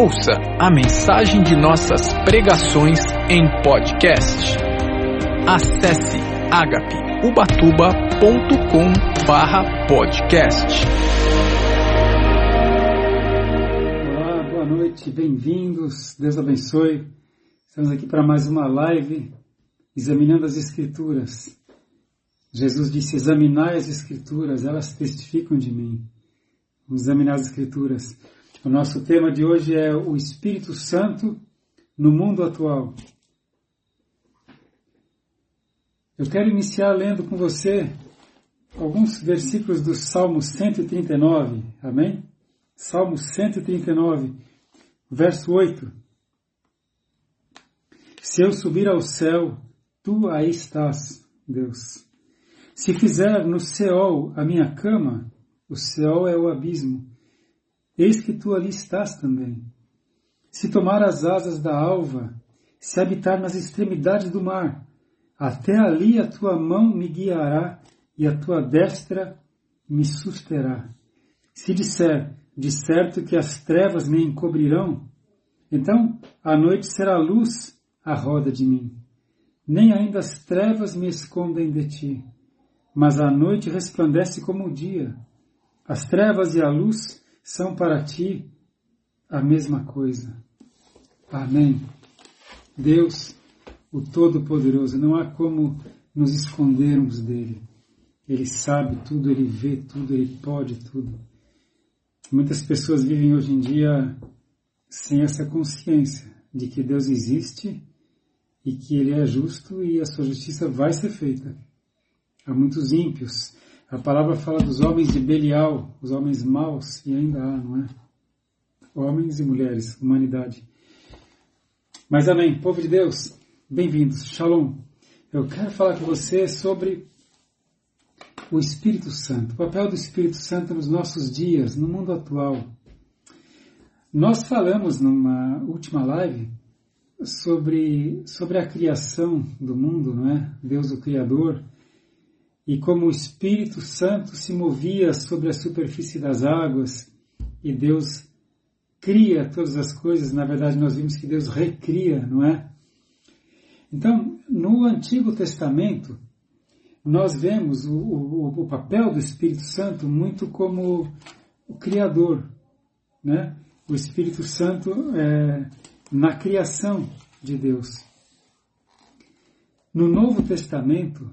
Ouça a mensagem de nossas pregações em podcast. Acesse agapeubatuba.com barra podcast. Olá, boa noite, bem-vindos, Deus abençoe. Estamos aqui para mais uma live examinando as Escrituras. Jesus disse: Examinai as Escrituras, elas testificam de mim. Vamos examinar as Escrituras. O nosso tema de hoje é o Espírito Santo no mundo atual. Eu quero iniciar lendo com você alguns versículos do Salmo 139. Amém? Salmo 139, verso 8. Se eu subir ao céu, tu aí estás, Deus. Se fizer no céu a minha cama, o céu é o abismo eis que tu ali estás também. Se tomar as asas da alva, se habitar nas extremidades do mar, até ali a tua mão me guiará e a tua destra me susterá. Se disser, de certo que as trevas me encobrirão, então a noite será luz à roda de mim. Nem ainda as trevas me escondem de ti, mas a noite resplandece como o dia. As trevas e a luz são para ti a mesma coisa. Amém. Deus, o Todo-Poderoso, não há como nos escondermos dele. Ele sabe tudo, ele vê tudo, ele pode tudo. Muitas pessoas vivem hoje em dia sem essa consciência de que Deus existe e que Ele é justo e a sua justiça vai ser feita. Há muitos ímpios a palavra fala dos homens de Belial, os homens maus, e ainda há, não é? Homens e mulheres, humanidade. Mas amém, povo de Deus, bem-vindos, shalom. Eu quero falar com você sobre o Espírito Santo, o papel do Espírito Santo nos nossos dias, no mundo atual. Nós falamos numa última live sobre, sobre a criação do mundo, não é? Deus o Criador e como o Espírito Santo se movia sobre a superfície das águas e Deus cria todas as coisas, na verdade nós vimos que Deus recria, não é? Então, no Antigo Testamento, nós vemos o, o, o papel do Espírito Santo muito como o Criador, né? O Espírito Santo é, na criação de Deus. No Novo Testamento,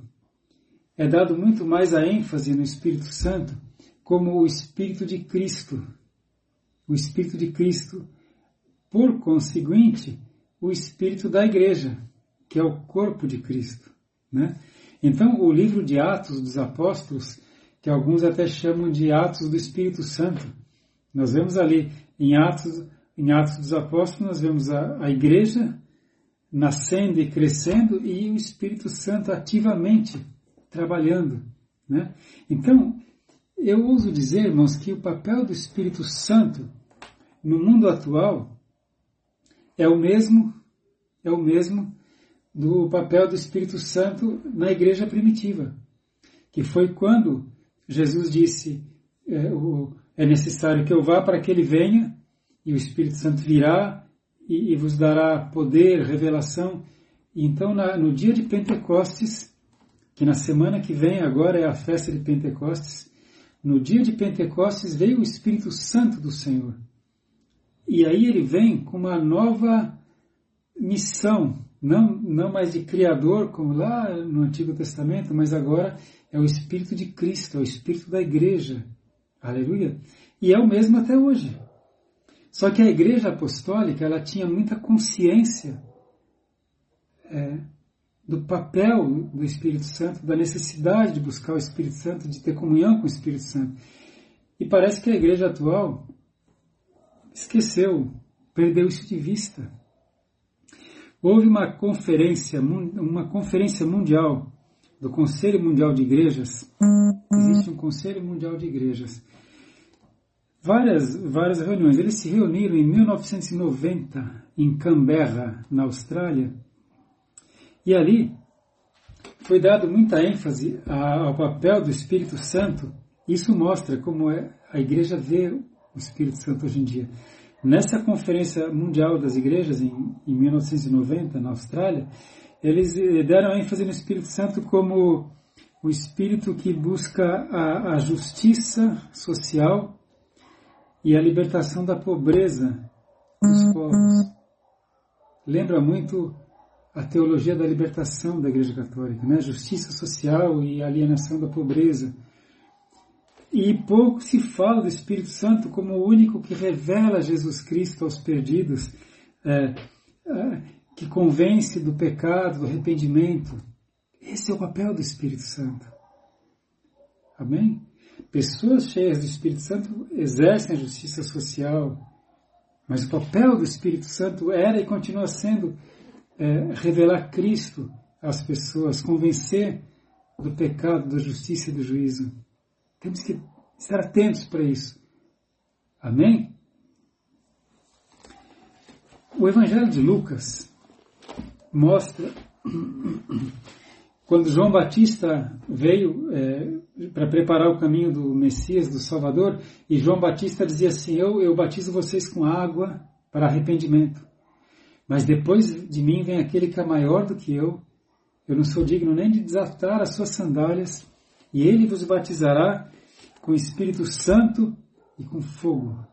é dado muito mais a ênfase no Espírito Santo como o Espírito de Cristo. O Espírito de Cristo, por conseguinte, o Espírito da Igreja, que é o corpo de Cristo. Né? Então, o livro de Atos dos Apóstolos, que alguns até chamam de Atos do Espírito Santo, nós vemos ali em Atos, em Atos dos Apóstolos, nós vemos a, a Igreja nascendo e crescendo e o Espírito Santo ativamente trabalhando. Né? Então, eu ouso dizer, irmãos, que o papel do Espírito Santo no mundo atual é o mesmo, é o mesmo do papel do Espírito Santo na igreja primitiva, que foi quando Jesus disse é, é necessário que eu vá para que ele venha e o Espírito Santo virá e, e vos dará poder, revelação. Então, na, no dia de Pentecostes, que na semana que vem agora é a festa de Pentecostes. No dia de Pentecostes veio o Espírito Santo do Senhor. E aí ele vem com uma nova missão, não, não mais de Criador, como lá no Antigo Testamento, mas agora é o Espírito de Cristo, é o Espírito da Igreja. Aleluia! E é o mesmo até hoje. Só que a Igreja Apostólica ela tinha muita consciência é, do papel do Espírito Santo, da necessidade de buscar o Espírito Santo, de ter comunhão com o Espírito Santo. E parece que a igreja atual esqueceu, perdeu isso de vista. Houve uma conferência, uma conferência mundial do Conselho Mundial de Igrejas. Existe um Conselho Mundial de Igrejas. Várias, várias reuniões. Eles se reuniram em 1990 em Canberra, na Austrália, e ali foi dado muita ênfase ao papel do Espírito Santo. Isso mostra como é, a igreja vê o Espírito Santo hoje em dia. Nessa Conferência Mundial das Igrejas, em, em 1990, na Austrália, eles deram ênfase no Espírito Santo como o Espírito que busca a, a justiça social e a libertação da pobreza dos povos. Lembra muito a teologia da libertação da Igreja Católica, né? Justiça social e alienação da pobreza. E pouco se fala do Espírito Santo como o único que revela Jesus Cristo aos perdidos, é, é, que convence do pecado, do arrependimento. Esse é o papel do Espírito Santo. Amém? Pessoas cheias do Espírito Santo exercem a justiça social, mas o papel do Espírito Santo era e continua sendo é, revelar Cristo às pessoas, convencer do pecado, da justiça e do juízo. Temos que estar atentos para isso. Amém? O Evangelho de Lucas mostra quando João Batista veio é, para preparar o caminho do Messias, do Salvador, e João Batista dizia assim: eu, eu batizo vocês com água para arrependimento. Mas depois de mim vem aquele que é maior do que eu. Eu não sou digno nem de desatar as suas sandálias, e ele vos batizará com o Espírito Santo e com fogo.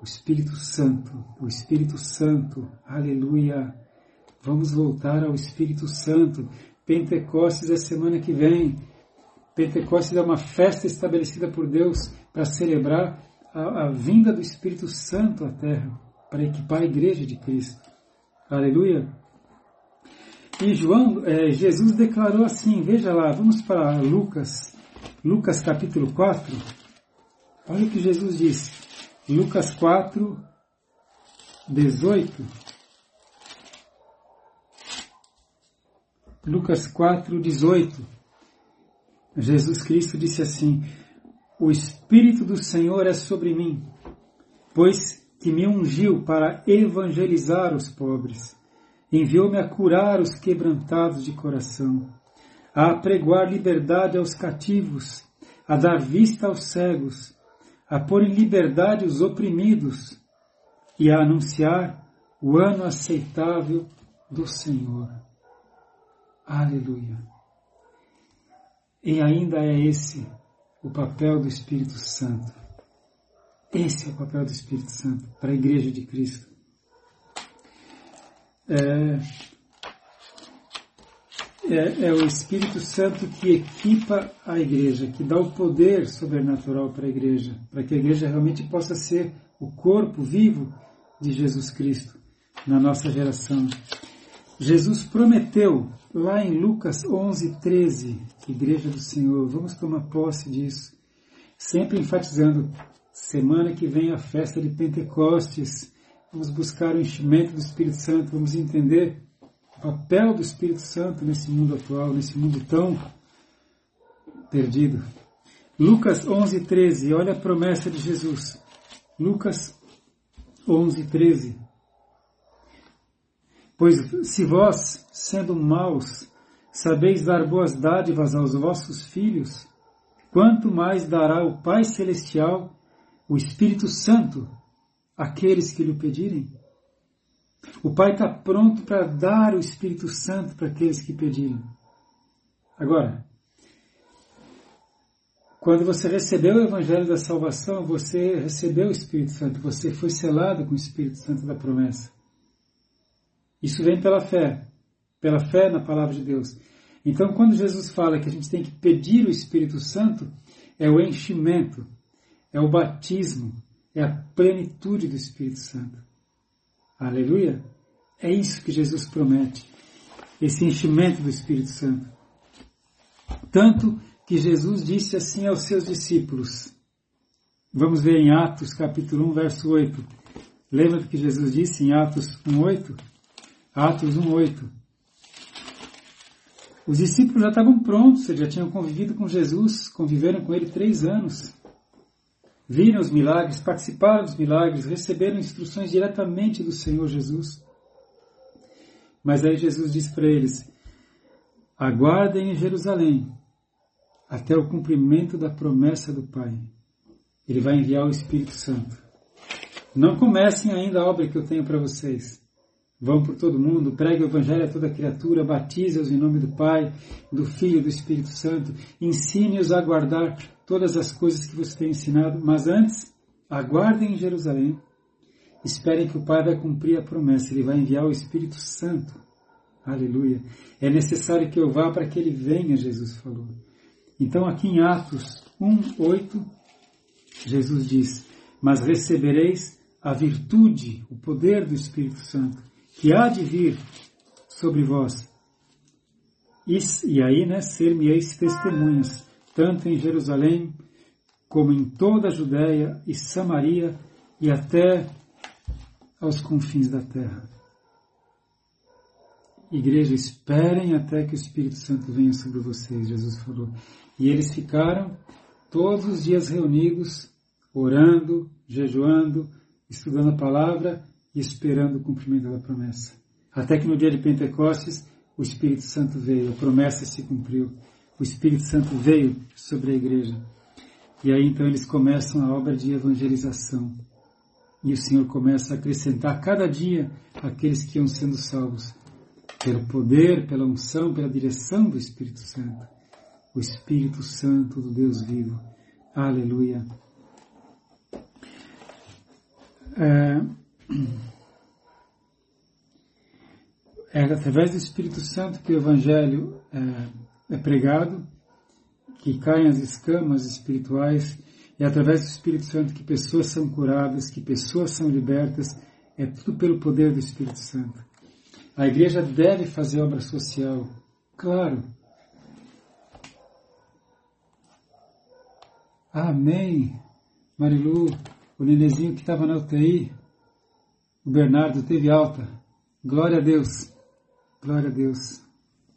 O Espírito Santo, o Espírito Santo, aleluia. Vamos voltar ao Espírito Santo. Pentecostes é semana que vem. Pentecostes é uma festa estabelecida por Deus para celebrar a, a vinda do Espírito Santo à Terra, para equipar a igreja de Cristo. Aleluia. E João, é, Jesus declarou assim, veja lá, vamos para Lucas Lucas capítulo 4, olha o que Jesus diz. Lucas 4, 18. Lucas 4, 18. Jesus Cristo disse assim: O Espírito do Senhor é sobre mim, pois que me ungiu para evangelizar os pobres, enviou-me a curar os quebrantados de coração a pregoar liberdade aos cativos, a dar vista aos cegos, a pôr em liberdade os oprimidos e a anunciar o ano aceitável do Senhor. Aleluia. E ainda é esse o papel do Espírito Santo. Esse é o papel do Espírito Santo para a Igreja de Cristo. É, é, é, o Espírito Santo que equipa a igreja, que dá o poder sobrenatural para a igreja, para que a igreja realmente possa ser o corpo vivo de Jesus Cristo na nossa geração. Jesus prometeu lá em Lucas 11, 13, Igreja do Senhor, vamos tomar posse disso, sempre enfatizando, semana que vem a festa de Pentecostes, vamos buscar o enchimento do Espírito Santo, vamos entender papel do Espírito Santo nesse mundo atual, nesse mundo tão perdido. Lucas 11, 13, olha a promessa de Jesus. Lucas 11, 13. Pois se vós, sendo maus, sabeis dar boas dádivas aos vossos filhos, quanto mais dará o Pai Celestial, o Espírito Santo, àqueles que lhe pedirem? O Pai está pronto para dar o Espírito Santo para aqueles que pedirem. Agora, quando você recebeu o Evangelho da Salvação, você recebeu o Espírito Santo, você foi selado com o Espírito Santo da promessa. Isso vem pela fé, pela fé na palavra de Deus. Então, quando Jesus fala que a gente tem que pedir o Espírito Santo, é o enchimento, é o batismo, é a plenitude do Espírito Santo. Aleluia! É isso que Jesus promete, esse enchimento do Espírito Santo. Tanto que Jesus disse assim aos seus discípulos. Vamos ver em Atos capítulo 1, verso 8. Lembra do que Jesus disse em Atos 1,8? Atos 1,8. Os discípulos já estavam prontos, já tinham convivido com Jesus, conviveram com ele três anos viram os milagres, participaram dos milagres, receberam instruções diretamente do Senhor Jesus. Mas aí Jesus disse para eles: aguardem em Jerusalém até o cumprimento da promessa do Pai. Ele vai enviar o Espírito Santo. Não comecem ainda a obra que eu tenho para vocês. Vão por todo mundo, pregue o Evangelho a toda criatura, batize-os em nome do Pai, do Filho e do Espírito Santo, ensine-os a guardar todas as coisas que você tem ensinado, mas antes, aguardem em Jerusalém, esperem que o Pai vai cumprir a promessa, Ele vai enviar o Espírito Santo. Aleluia. É necessário que eu vá para que Ele venha, Jesus falou. Então aqui em Atos 1, 8, Jesus diz, mas recebereis a virtude, o poder do Espírito Santo, que há de vir sobre vós. E, e aí, né, ser-me-eis testemunhas, tanto em Jerusalém, como em toda a Judéia e Samaria e até aos confins da terra. Igreja, esperem até que o Espírito Santo venha sobre vocês, Jesus falou. E eles ficaram todos os dias reunidos, orando, jejuando, estudando a palavra e esperando o cumprimento da promessa. Até que no dia de Pentecostes, o Espírito Santo veio, a promessa se cumpriu. O Espírito Santo veio sobre a igreja. E aí então eles começam a obra de evangelização. E o Senhor começa a acrescentar cada dia aqueles que iam sendo salvos, pelo poder, pela unção, pela direção do Espírito Santo. O Espírito Santo do Deus vivo. Aleluia. É, é através do Espírito Santo que o Evangelho é, é pregado, que caem as escamas espirituais, é através do Espírito Santo que pessoas são curadas, que pessoas são libertas, é tudo pelo poder do Espírito Santo. A igreja deve fazer obra social, claro. Amém. Marilu, o nenezinho que estava na UTI, o Bernardo, teve alta. Glória a Deus. Glória a Deus.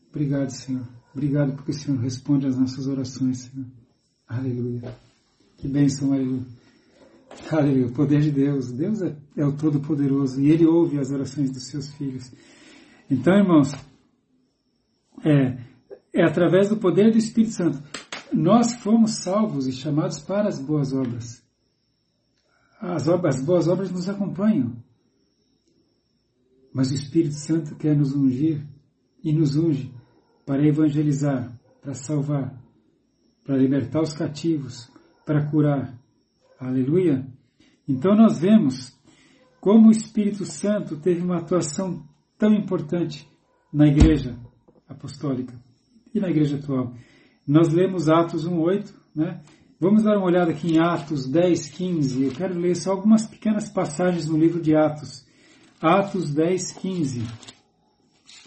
Obrigado, Senhor. Obrigado porque o Senhor responde às nossas orações, Senhor. Aleluia. Que bênção, Marilu. Aleluia. O poder de Deus. Deus é, é o Todo-Poderoso e Ele ouve as orações dos seus filhos. Então, irmãos, é, é através do poder do Espírito Santo. Nós fomos salvos e chamados para as boas obras as, obras, as boas obras nos acompanham. Mas o Espírito Santo quer nos ungir e nos unge para evangelizar, para salvar, para libertar os cativos, para curar. Aleluia! Então nós vemos como o Espírito Santo teve uma atuação tão importante na igreja apostólica e na igreja atual. Nós lemos Atos 1:8, né? Vamos dar uma olhada aqui em Atos 10, 15. Eu quero ler só algumas pequenas passagens no livro de Atos. Atos 10, 15.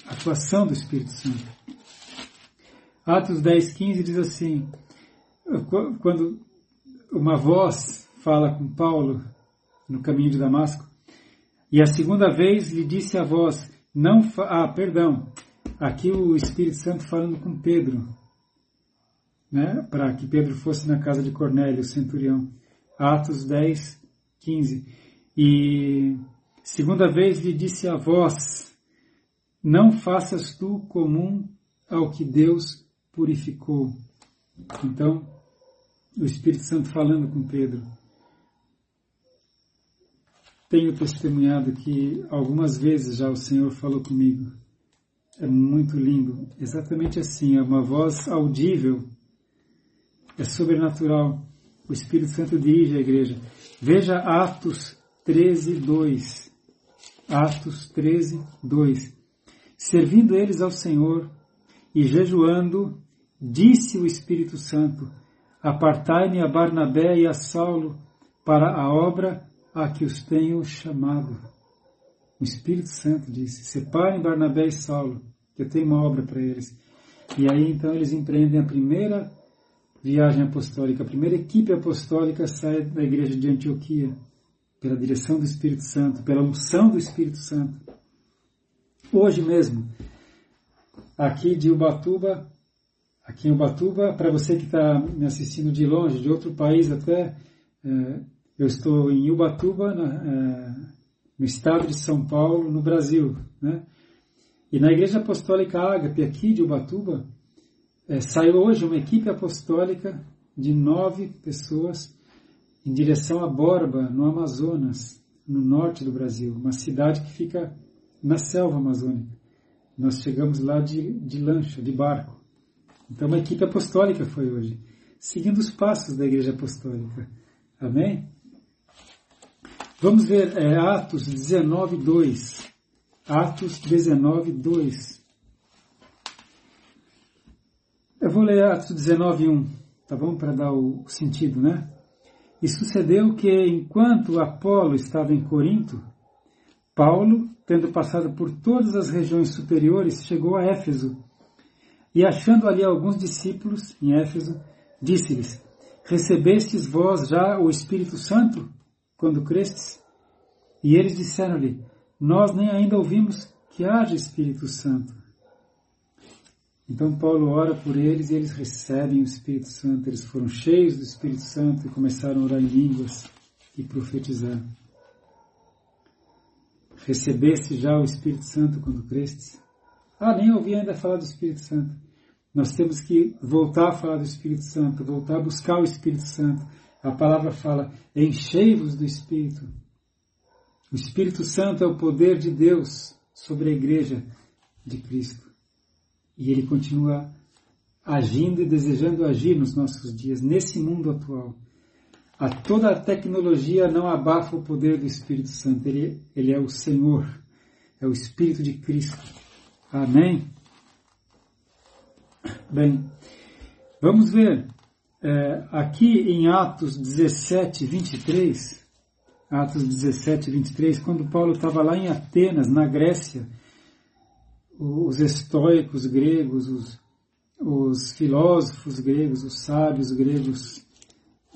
Atuação do Espírito Santo. Atos 10, 15 diz assim: quando uma voz fala com Paulo no caminho de Damasco, e a segunda vez lhe disse a voz: Não. Ah, perdão. Aqui o Espírito Santo falando com Pedro né, para que Pedro fosse na casa de Cornélio, o centurião. Atos 10, 15. E segunda vez lhe disse a voz: Não faças tu comum ao que Deus purificou. Então, o Espírito Santo falando com Pedro. Tenho testemunhado que algumas vezes já o Senhor falou comigo. É muito lindo. Exatamente assim, é uma voz audível é sobrenatural. O Espírito Santo dirige a igreja. Veja Atos 13, 2. Atos 13, 2. Servindo eles ao Senhor e jejuando, disse o Espírito Santo: Apartai-me a Barnabé e a Saulo para a obra a que os tenho chamado. O Espírito Santo disse: Separem Barnabé e Saulo, que eu tenho uma obra para eles. E aí então eles empreendem a primeira viagem apostólica, a primeira equipe apostólica sai da igreja de Antioquia, pela direção do Espírito Santo, pela unção do Espírito Santo. Hoje mesmo, aqui de Ubatuba, aqui em Ubatuba, para você que está me assistindo de longe, de outro país até, é, eu estou em Ubatuba, na, é, no estado de São Paulo, no Brasil, né? E na Igreja Apostólica Ágape, aqui de Ubatuba, é, saiu hoje uma equipe apostólica de nove pessoas em direção a Borba, no Amazonas. no norte do Brasil, uma cidade que fica na selva amazônica. Nós chegamos lá de, de lancha, de barco. Então, uma equipe apostólica foi hoje, seguindo os passos da Igreja Apostólica. Amém? Vamos ver é, Atos 19, 2. Atos 19, 2. Eu vou ler Atos 19, 1, tá bom? Para dar o sentido, né? E sucedeu que, enquanto Apolo estava em Corinto, Paulo, tendo passado por todas as regiões superiores, chegou a Éfeso. E achando ali alguns discípulos em Éfeso, disse-lhes: Recebestes vós já o Espírito Santo quando crestes? E eles disseram-lhe: Nós nem ainda ouvimos que haja Espírito Santo. Então Paulo ora por eles e eles recebem o Espírito Santo. Eles foram cheios do Espírito Santo e começaram a orar em línguas e profetizar. Recebeste já o Espírito Santo quando crestes? Ah, nem ouvi ainda falar do Espírito Santo. Nós temos que voltar a falar do Espírito Santo, voltar a buscar o Espírito Santo. A palavra fala: enchei-vos do Espírito. O Espírito Santo é o poder de Deus sobre a igreja de Cristo. E ele continua agindo e desejando agir nos nossos dias, nesse mundo atual. A toda a tecnologia não abafa o poder do Espírito Santo. Ele, ele é o Senhor, é o Espírito de Cristo. Amém? Bem, vamos ver é, aqui em Atos 17, 23. Atos 17, 23, quando Paulo estava lá em Atenas, na Grécia, os estoicos gregos, os, os filósofos gregos, os sábios gregos,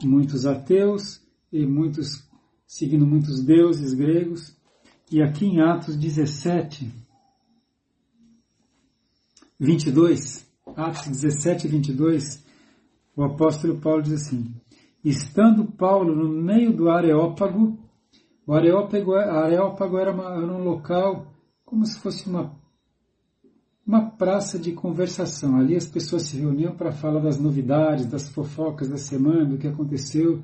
muitos ateus e muitos seguindo muitos deuses gregos. E aqui em Atos 17, 22, Atos 17, 22, o apóstolo Paulo diz assim: Estando Paulo no meio do Areópago, o Areópago, Areópago era, uma, era um local como se fosse uma uma praça de conversação. Ali as pessoas se reuniam para falar das novidades, das fofocas da semana, do que aconteceu.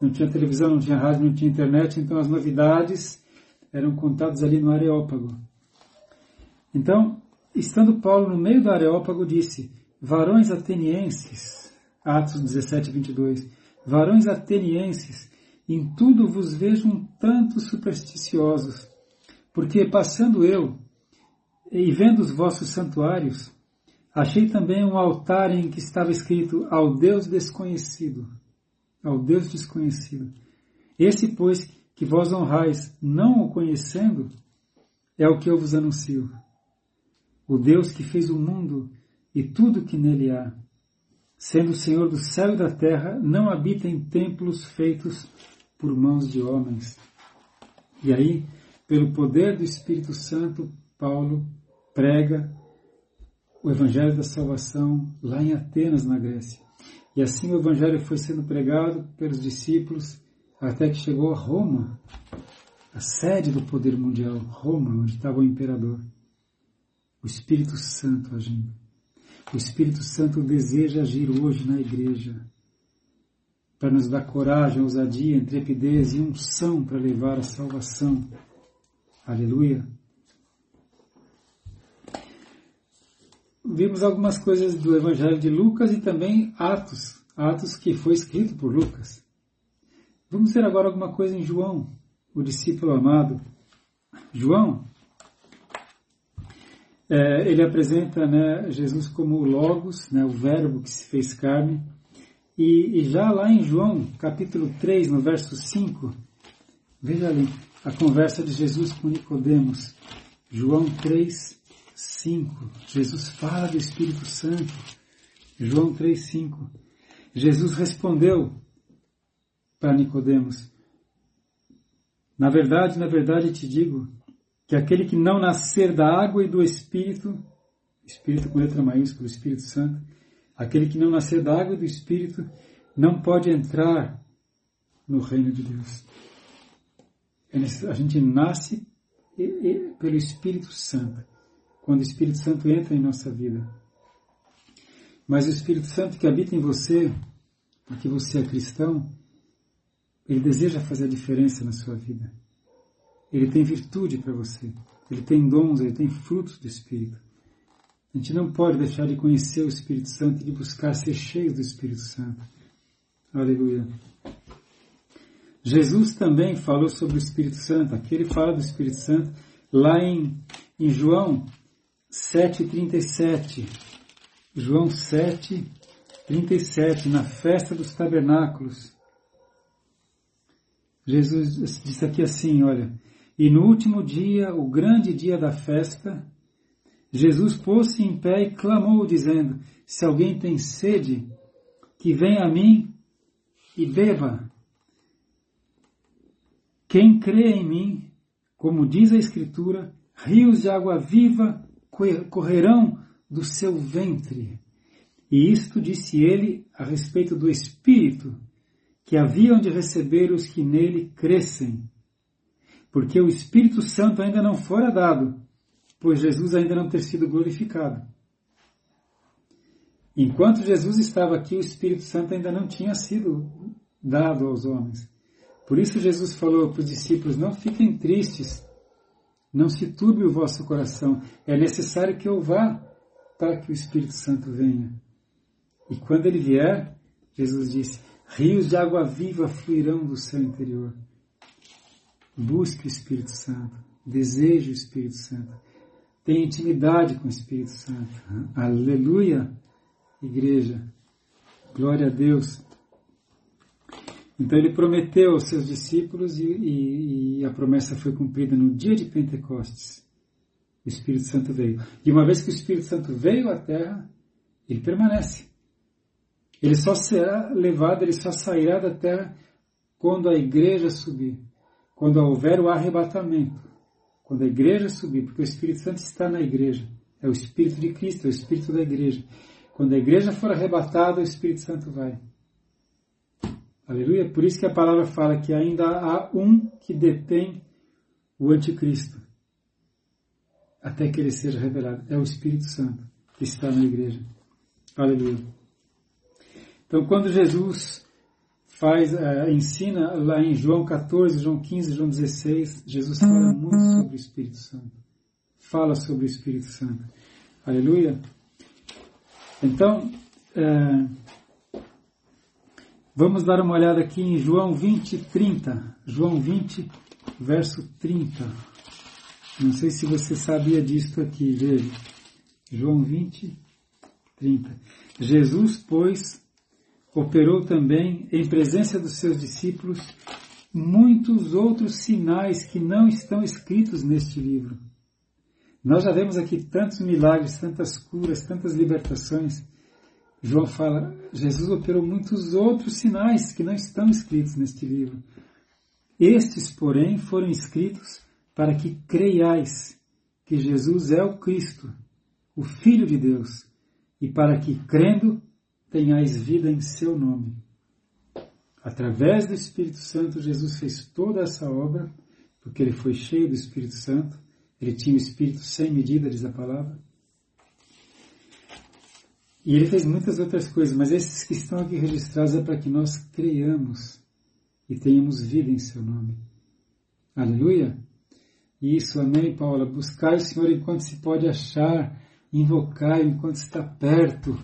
Não tinha televisão, não tinha rádio, não tinha internet, então as novidades eram contadas ali no Areópago. Então, estando Paulo no meio do Areópago, disse: Varões atenienses, Atos 17, 22, varões atenienses, em tudo vos vejo um tanto supersticiosos, porque passando eu, e vendo os vossos santuários, achei também um altar em que estava escrito ao Deus desconhecido. Ao Deus desconhecido. Esse, pois, que vós honrais, não o conhecendo, é o que eu vos anuncio. O Deus que fez o mundo e tudo que nele há, sendo o Senhor do céu e da terra, não habita em templos feitos por mãos de homens. E aí, pelo poder do Espírito Santo, Paulo prega o Evangelho da Salvação lá em Atenas, na Grécia. E assim o Evangelho foi sendo pregado pelos discípulos até que chegou a Roma, a sede do poder mundial, Roma, onde estava o imperador. O Espírito Santo agindo. O Espírito Santo deseja agir hoje na igreja para nos dar coragem, ousadia, intrepidez e unção para levar a salvação. Aleluia. Vimos algumas coisas do Evangelho de Lucas e também Atos, Atos que foi escrito por Lucas. Vamos ver agora alguma coisa em João, o discípulo amado. João, é, ele apresenta né, Jesus como o Logos, né, o Verbo que se fez carne. E, e, já lá em João, capítulo 3, no verso 5, veja ali a conversa de Jesus com Nicodemos. João 3, 5. Jesus fala do Espírito Santo. João 3:5. Jesus respondeu para Nicodemos: Na verdade, na verdade te digo que aquele que não nascer da água e do Espírito, Espírito com letra maiúscula, Espírito Santo, aquele que não nascer da água e do Espírito não pode entrar no reino de Deus. É a gente nasce pelo Espírito Santo quando o Espírito Santo entra em nossa vida. Mas o Espírito Santo que habita em você, porque você é cristão, ele deseja fazer a diferença na sua vida. ele tem virtude para você, ele tem dons, ele tem frutos do Espírito. A gente não pode deixar de conhecer o Espírito Santo e de buscar ser cheio do Espírito Santo. Aleluia. Jesus também falou sobre o Espírito Santo. Aqui ele fala do Espírito Santo lá em, em João 7,37. João 7, 37, na festa dos tabernáculos. Jesus disse aqui assim, olha, e no último dia, o grande dia da festa, Jesus pôs-se em pé e clamou, dizendo, se alguém tem sede, que venha a mim e beba. Quem crê em mim, como diz a Escritura, rios de água viva correrão do seu ventre. E isto disse ele a respeito do Espírito, que haviam de receber os que nele crescem. Porque o Espírito Santo ainda não fora dado, pois Jesus ainda não ter sido glorificado. Enquanto Jesus estava aqui, o Espírito Santo ainda não tinha sido dado aos homens. Por isso Jesus falou para os discípulos: não fiquem tristes, não se turbe o vosso coração. É necessário que eu vá para que o Espírito Santo venha. E quando ele vier, Jesus disse: rios de água viva fluirão do seu interior. Busque o Espírito Santo, deseje o Espírito Santo, tenha intimidade com o Espírito Santo. Aleluia, igreja. Glória a Deus. Então ele prometeu aos seus discípulos e, e, e, a promessa foi cumprida no dia de Pentecostes. O Espírito Santo veio. E uma vez que o Espírito Santo veio à terra, ele permanece. Ele só será levado, ele só sairá da terra quando a igreja subir. Quando houver o arrebatamento. Quando a igreja subir, porque o Espírito Santo está na igreja. É o Espírito de Cristo, é o Espírito da igreja. Quando a igreja for arrebatada, o Espírito Santo vai. Aleluia. Por isso que a palavra fala que ainda há um que detém o anticristo. Até que ele seja revelado. É o Espírito Santo que está na igreja. Aleluia. Então, quando Jesus faz, uh, ensina lá em João 14, João 15, João 16, Jesus fala muito sobre o Espírito Santo. Fala sobre o Espírito Santo. Aleluia. Então, uh, Vamos dar uma olhada aqui em João 20, 30. João 20, verso 30. Não sei se você sabia disso aqui, veja. João 20, 30. Jesus, pois, operou também, em presença dos seus discípulos, muitos outros sinais que não estão escritos neste livro. Nós já vemos aqui tantos milagres, tantas curas, tantas libertações. João fala, Jesus operou muitos outros sinais que não estão escritos neste livro. Estes, porém, foram escritos para que creiais que Jesus é o Cristo, o Filho de Deus, e para que, crendo, tenhais vida em seu nome. Através do Espírito Santo, Jesus fez toda essa obra, porque ele foi cheio do Espírito Santo, ele tinha o Espírito sem medida, diz a palavra, e ele fez muitas outras coisas, mas esses que estão aqui registrados é para que nós creiamos e tenhamos vida em seu nome. Aleluia! Isso, amém, Paula. Buscar o Senhor enquanto se pode achar, invocar enquanto está perto.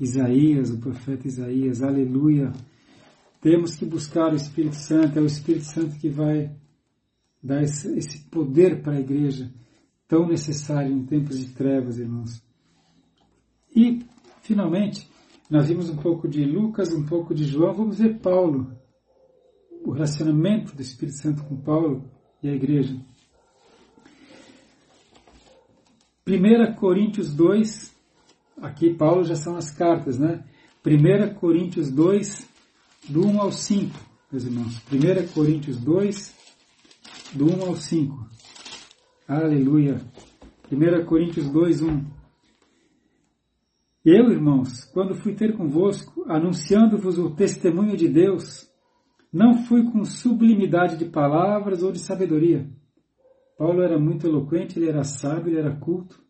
Isaías, o profeta Isaías, aleluia. Temos que buscar o Espírito Santo, é o Espírito Santo que vai dar esse, poder para a igreja, tão necessário em tempos de trevas, irmãos. E, finalmente, nós vimos um pouco de Lucas, um pouco de João, vamos ver Paulo, o relacionamento do Espírito Santo com Paulo e a igreja. 1 Coríntios 2, aqui Paulo já são as cartas, né? 1 Coríntios 2, do 1 ao 5, meus irmãos. 1 Coríntios 2, do 1 ao 5. Aleluia. 1 Coríntios 2, 1. Eu, irmãos, quando fui ter convosco, anunciando-vos o testemunho de Deus, não fui com sublimidade de palavras ou de sabedoria. Paulo era muito eloquente, ele era sábio, ele era culto.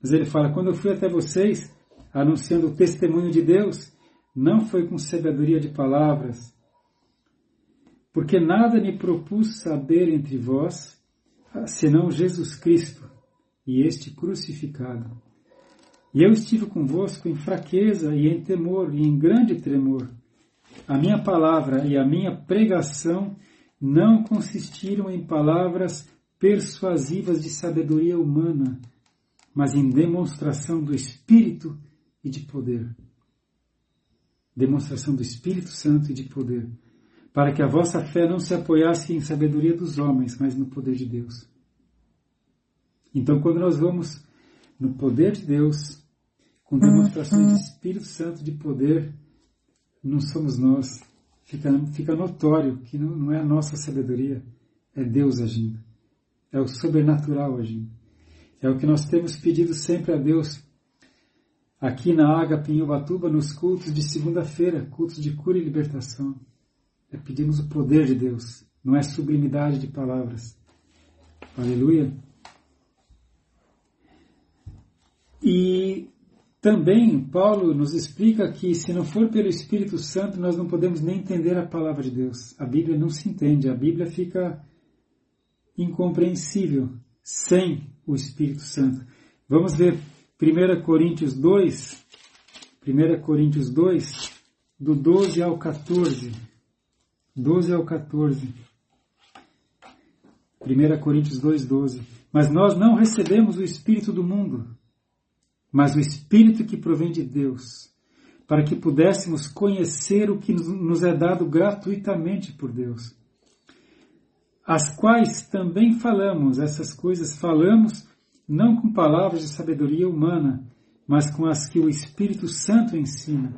Mas ele fala: quando eu fui até vocês, anunciando o testemunho de Deus, não foi com sabedoria de palavras, porque nada me propus saber entre vós, senão Jesus Cristo e este crucificado. E eu estive convosco em fraqueza e em temor e em grande tremor. A minha palavra e a minha pregação não consistiram em palavras persuasivas de sabedoria humana, mas em demonstração do Espírito e de poder. Demonstração do Espírito Santo e de poder, para que a vossa fé não se apoiasse em sabedoria dos homens, mas no poder de Deus. Então, quando nós vamos no poder de Deus, com demonstrações de Espírito Santo de poder, não somos nós. Fica, fica notório que não, não é a nossa sabedoria, é Deus agindo. É o sobrenatural agindo. É o que nós temos pedido sempre a Deus aqui na Ágape em Ubatuba, nos cultos de segunda-feira, cultos de cura e libertação. É pedimos o poder de Deus, não é sublimidade de palavras. Aleluia. E também Paulo nos explica que se não for pelo Espírito Santo, nós não podemos nem entender a palavra de Deus. A Bíblia não se entende, a Bíblia fica incompreensível sem o Espírito Santo. Vamos ver 1 Coríntios 2, 1 Coríntios 2, do 12 ao 14. 12 ao 14. 1 Coríntios 2, 12. Mas nós não recebemos o Espírito do mundo, mas o Espírito que provém de Deus, para que pudéssemos conhecer o que nos é dado gratuitamente por Deus as quais também falamos, essas coisas falamos não com palavras de sabedoria humana, mas com as que o Espírito Santo ensina,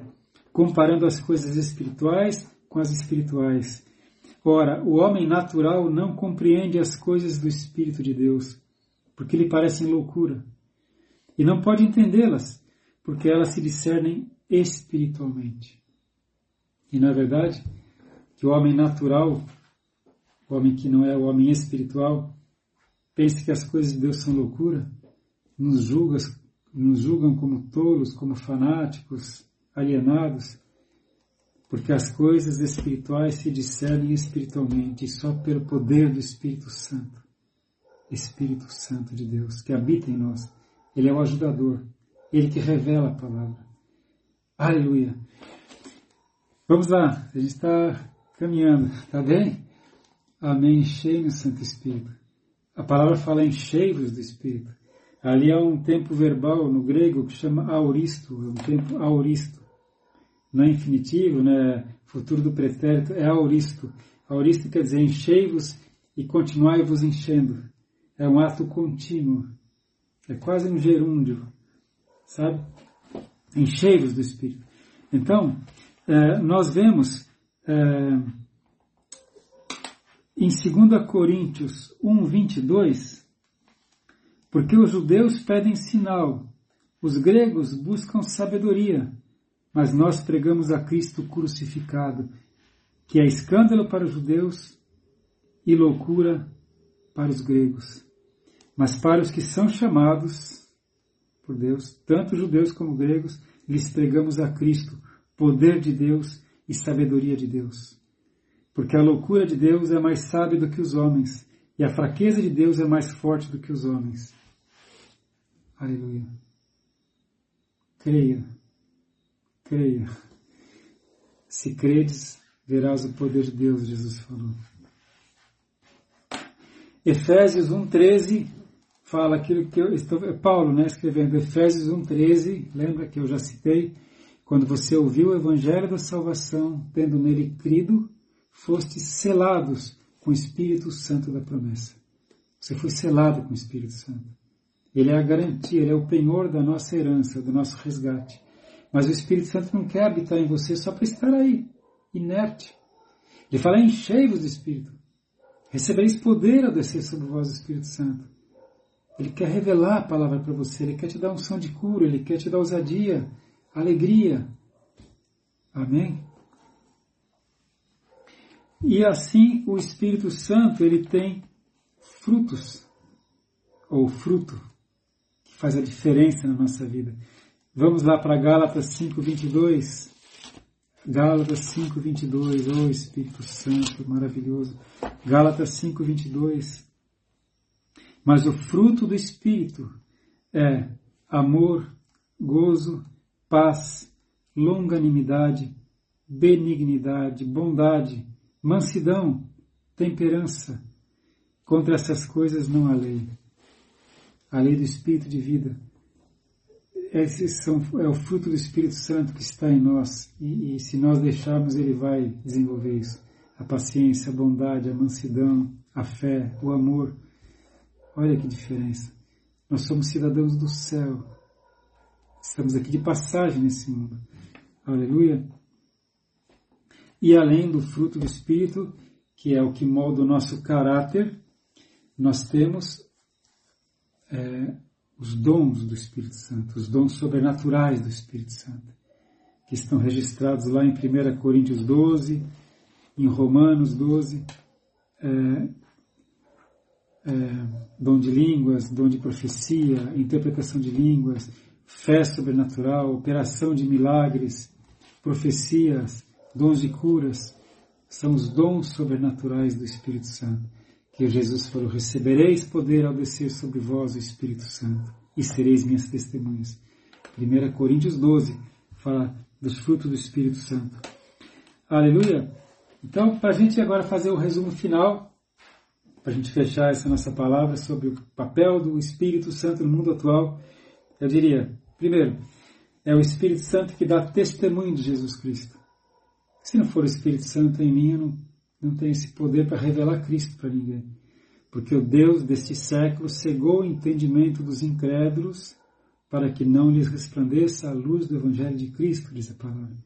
comparando as coisas espirituais com as espirituais. Ora, o homem natural não compreende as coisas do Espírito de Deus, porque lhe parecem loucura, e não pode entendê-las, porque elas se discernem espiritualmente. E na é verdade, que o homem natural o homem que não é o homem espiritual, pensa que as coisas de Deus são loucura, nos, julga, nos julgam como tolos, como fanáticos, alienados, porque as coisas espirituais se discernem espiritualmente só pelo poder do Espírito Santo. Espírito Santo de Deus, que habita em nós. Ele é o ajudador, ele que revela a palavra. Aleluia. Vamos lá, a gente está caminhando, tá bem? Amém. Enchei-me, Santo Espírito. A palavra fala enchei-vos do Espírito. Ali há um tempo verbal no grego que chama auristo, é um tempo auristo. Não é infinitivo, né? Futuro do pretérito é auristo. Auristo quer dizer enchei-vos e continuai-vos enchendo. É um ato contínuo. É quase um gerúndio, sabe? Enchei-vos do Espírito. Então, eh, nós vemos eh, em 2 Coríntios 1, 22, porque os judeus pedem sinal, os gregos buscam sabedoria, mas nós pregamos a Cristo crucificado, que é escândalo para os judeus e loucura para os gregos. Mas para os que são chamados por Deus, tanto judeus como gregos, lhes pregamos a Cristo, poder de Deus e sabedoria de Deus. Porque a loucura de Deus é mais sábia do que os homens, e a fraqueza de Deus é mais forte do que os homens. Aleluia. Creia. Creia. Se credes, verás o poder de Deus, Jesus falou. Efésios 1,13 fala aquilo que eu estou. É Paulo, né, escrevendo Efésios 1,13, lembra que eu já citei? Quando você ouviu o Evangelho da salvação, tendo nele crido, fostes selados com o Espírito Santo da promessa. Você foi selado com o Espírito Santo. Ele é a garantia, ele é o penhor da nossa herança, do nosso resgate. Mas o Espírito Santo não quer habitar em você só para estar aí, inerte. Ele fala: enchei-vos do Espírito. Recebereis poder ao descer sobre vós o Espírito Santo. Ele quer revelar a palavra para você, ele quer te dar um som de cura, ele quer te dar ousadia, alegria. Amém? E assim o Espírito Santo ele tem frutos, ou fruto, que faz a diferença na nossa vida. Vamos lá para Gálatas 5:22. Gálatas 5:22, oh Espírito Santo, maravilhoso. Gálatas 5:22. Mas o fruto do Espírito é amor, gozo, paz, longanimidade, benignidade, bondade, mansidão, temperança. Contra essas coisas não há lei. A lei do Espírito de vida. Esses são, é o fruto do Espírito Santo que está em nós e, e se nós deixarmos, ele vai desenvolver isso. A paciência, a bondade, a mansidão, a fé, o amor. Olha que diferença. Nós somos cidadãos do céu. Estamos aqui de passagem nesse mundo. Aleluia. E além do fruto do Espírito, que é o que molda o nosso caráter, nós temos é, os dons do Espírito Santo, os dons sobrenaturais do Espírito Santo, que estão registrados lá em 1 Coríntios 12, em Romanos 12, é, é, dom de línguas, dom de profecia, interpretação de línguas, fé sobrenatural, operação de milagres, profecias, dons de curas, são os dons sobrenaturais do Espírito Santo. Que Jesus falou: recebereis poder ao descer sobre vós o Espírito Santo e sereis minhas testemunhas. 1 Coríntios 12 fala dos frutos do Espírito Santo. Aleluia! Então, para a gente agora fazer o resumo final, para a gente fechar essa nossa palavra sobre o papel do Espírito Santo no mundo atual, eu diria, primeiro, é o Espírito Santo que dá testemunho de Jesus Cristo. Se não for o Espírito Santo em mim, eu não, não tenho esse poder para revelar Cristo para ninguém. Porque o Deus deste século cegou o entendimento dos incrédulos para que não lhes resplandeça a luz do Evangelho de Cristo, diz a palavra.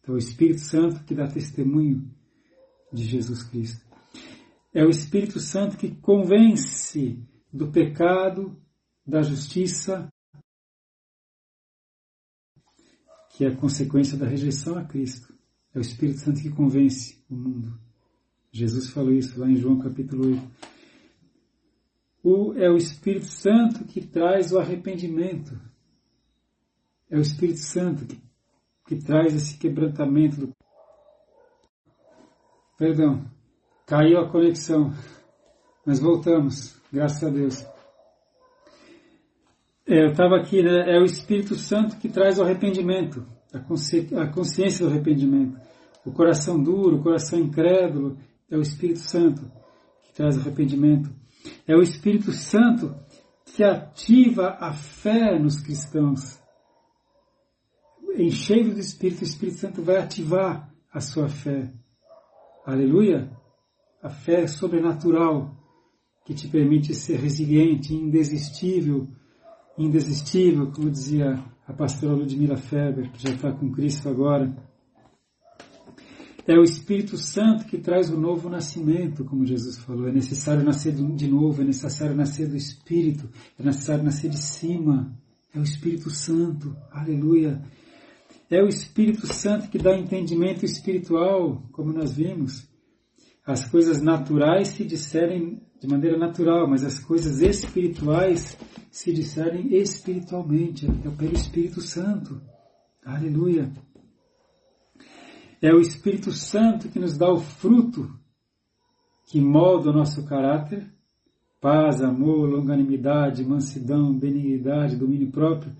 Então, é o Espírito Santo que dá testemunho de Jesus Cristo. É o Espírito Santo que convence do pecado, da justiça, que é a consequência da rejeição a Cristo. É o Espírito Santo que convence o mundo. Jesus falou isso lá em João capítulo 8. O, é o Espírito Santo que traz o arrependimento. É o Espírito Santo que, que traz esse quebrantamento do. Perdão, caiu a conexão, mas voltamos, graças a Deus. É, eu estava aqui, né? É o Espírito Santo que traz o arrependimento a, consci, a consciência do arrependimento. O coração duro, o coração incrédulo, é o Espírito Santo que traz arrependimento. É o Espírito Santo que ativa a fé nos cristãos. Encheio do Espírito, o Espírito Santo vai ativar a sua fé. Aleluia! A fé sobrenatural que te permite ser resiliente, indesistível, indesistível, como dizia a pastora Ludmila Feber, que já está com Cristo agora. É o Espírito Santo que traz o novo nascimento, como Jesus falou. É necessário nascer de novo, é necessário nascer do Espírito, é necessário nascer de cima. É o Espírito Santo, aleluia. É o Espírito Santo que dá entendimento espiritual, como nós vimos. As coisas naturais se disserem de maneira natural, mas as coisas espirituais se discernem espiritualmente, é pelo Espírito Santo. Aleluia. É o Espírito Santo que nos dá o fruto que molda o nosso caráter, paz, amor, longanimidade, mansidão, benignidade, domínio próprio.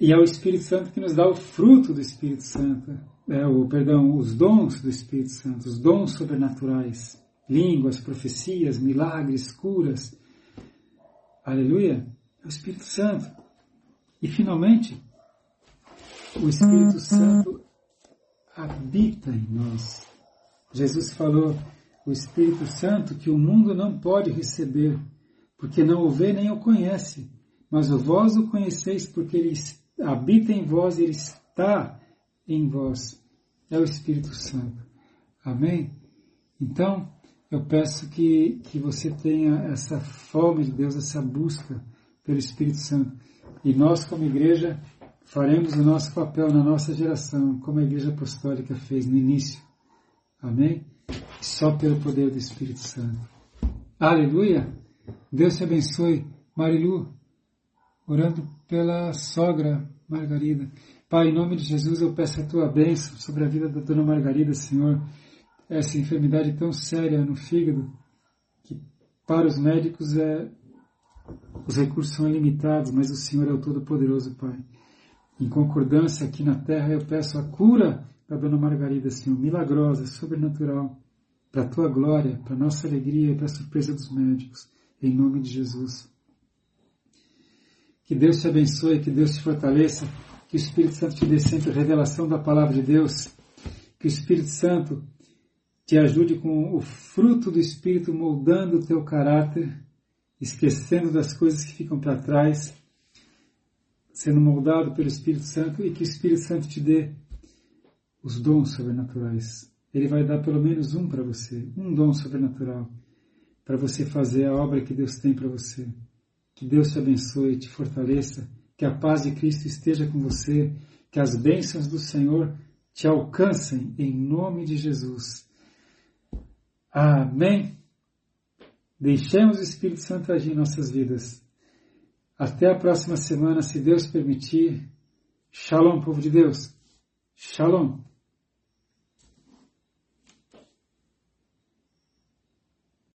E é o Espírito Santo que nos dá o fruto do Espírito Santo, é, o, perdão, os dons do Espírito Santo, os dons sobrenaturais, línguas, profecias, milagres, curas, Aleluia! É o Espírito Santo. E finalmente, o Espírito Santo habita em nós. Jesus falou, o Espírito Santo que o mundo não pode receber, porque não o vê nem o conhece, mas o vós o conheceis porque ele habita em vós, ele está em vós. É o Espírito Santo. Amém? Então, eu peço que, que você tenha essa fome de Deus, essa busca pelo Espírito Santo. E nós, como igreja, faremos o nosso papel na nossa geração, como a Igreja Apostólica fez no início. Amém? Só pelo poder do Espírito Santo. Aleluia! Deus te abençoe. Marilu, orando pela sogra Margarida. Pai, em nome de Jesus, eu peço a tua bênção sobre a vida da dona Margarida, Senhor essa enfermidade tão séria no fígado, que Para os médicos é os recursos são limitados, mas o Senhor é o Todo-Poderoso, Pai. Em concordância aqui na terra, eu peço a cura da Dona Margarida, Senhor, milagrosa, sobrenatural, para a tua glória, para a nossa alegria e para a surpresa dos médicos, em nome de Jesus. Que Deus te abençoe, que Deus te fortaleça, que o Espírito Santo te dê sempre a revelação da palavra de Deus, que o Espírito Santo te ajude com o fruto do Espírito moldando o teu caráter, esquecendo das coisas que ficam para trás, sendo moldado pelo Espírito Santo e que o Espírito Santo te dê os dons sobrenaturais. Ele vai dar pelo menos um para você, um dom sobrenatural, para você fazer a obra que Deus tem para você. Que Deus te abençoe e te fortaleça, que a paz de Cristo esteja com você, que as bênçãos do Senhor te alcancem em nome de Jesus. Amém. Deixemos o Espírito Santo agir em nossas vidas. Até a próxima semana, se Deus permitir. Shalom, povo de Deus. Shalom.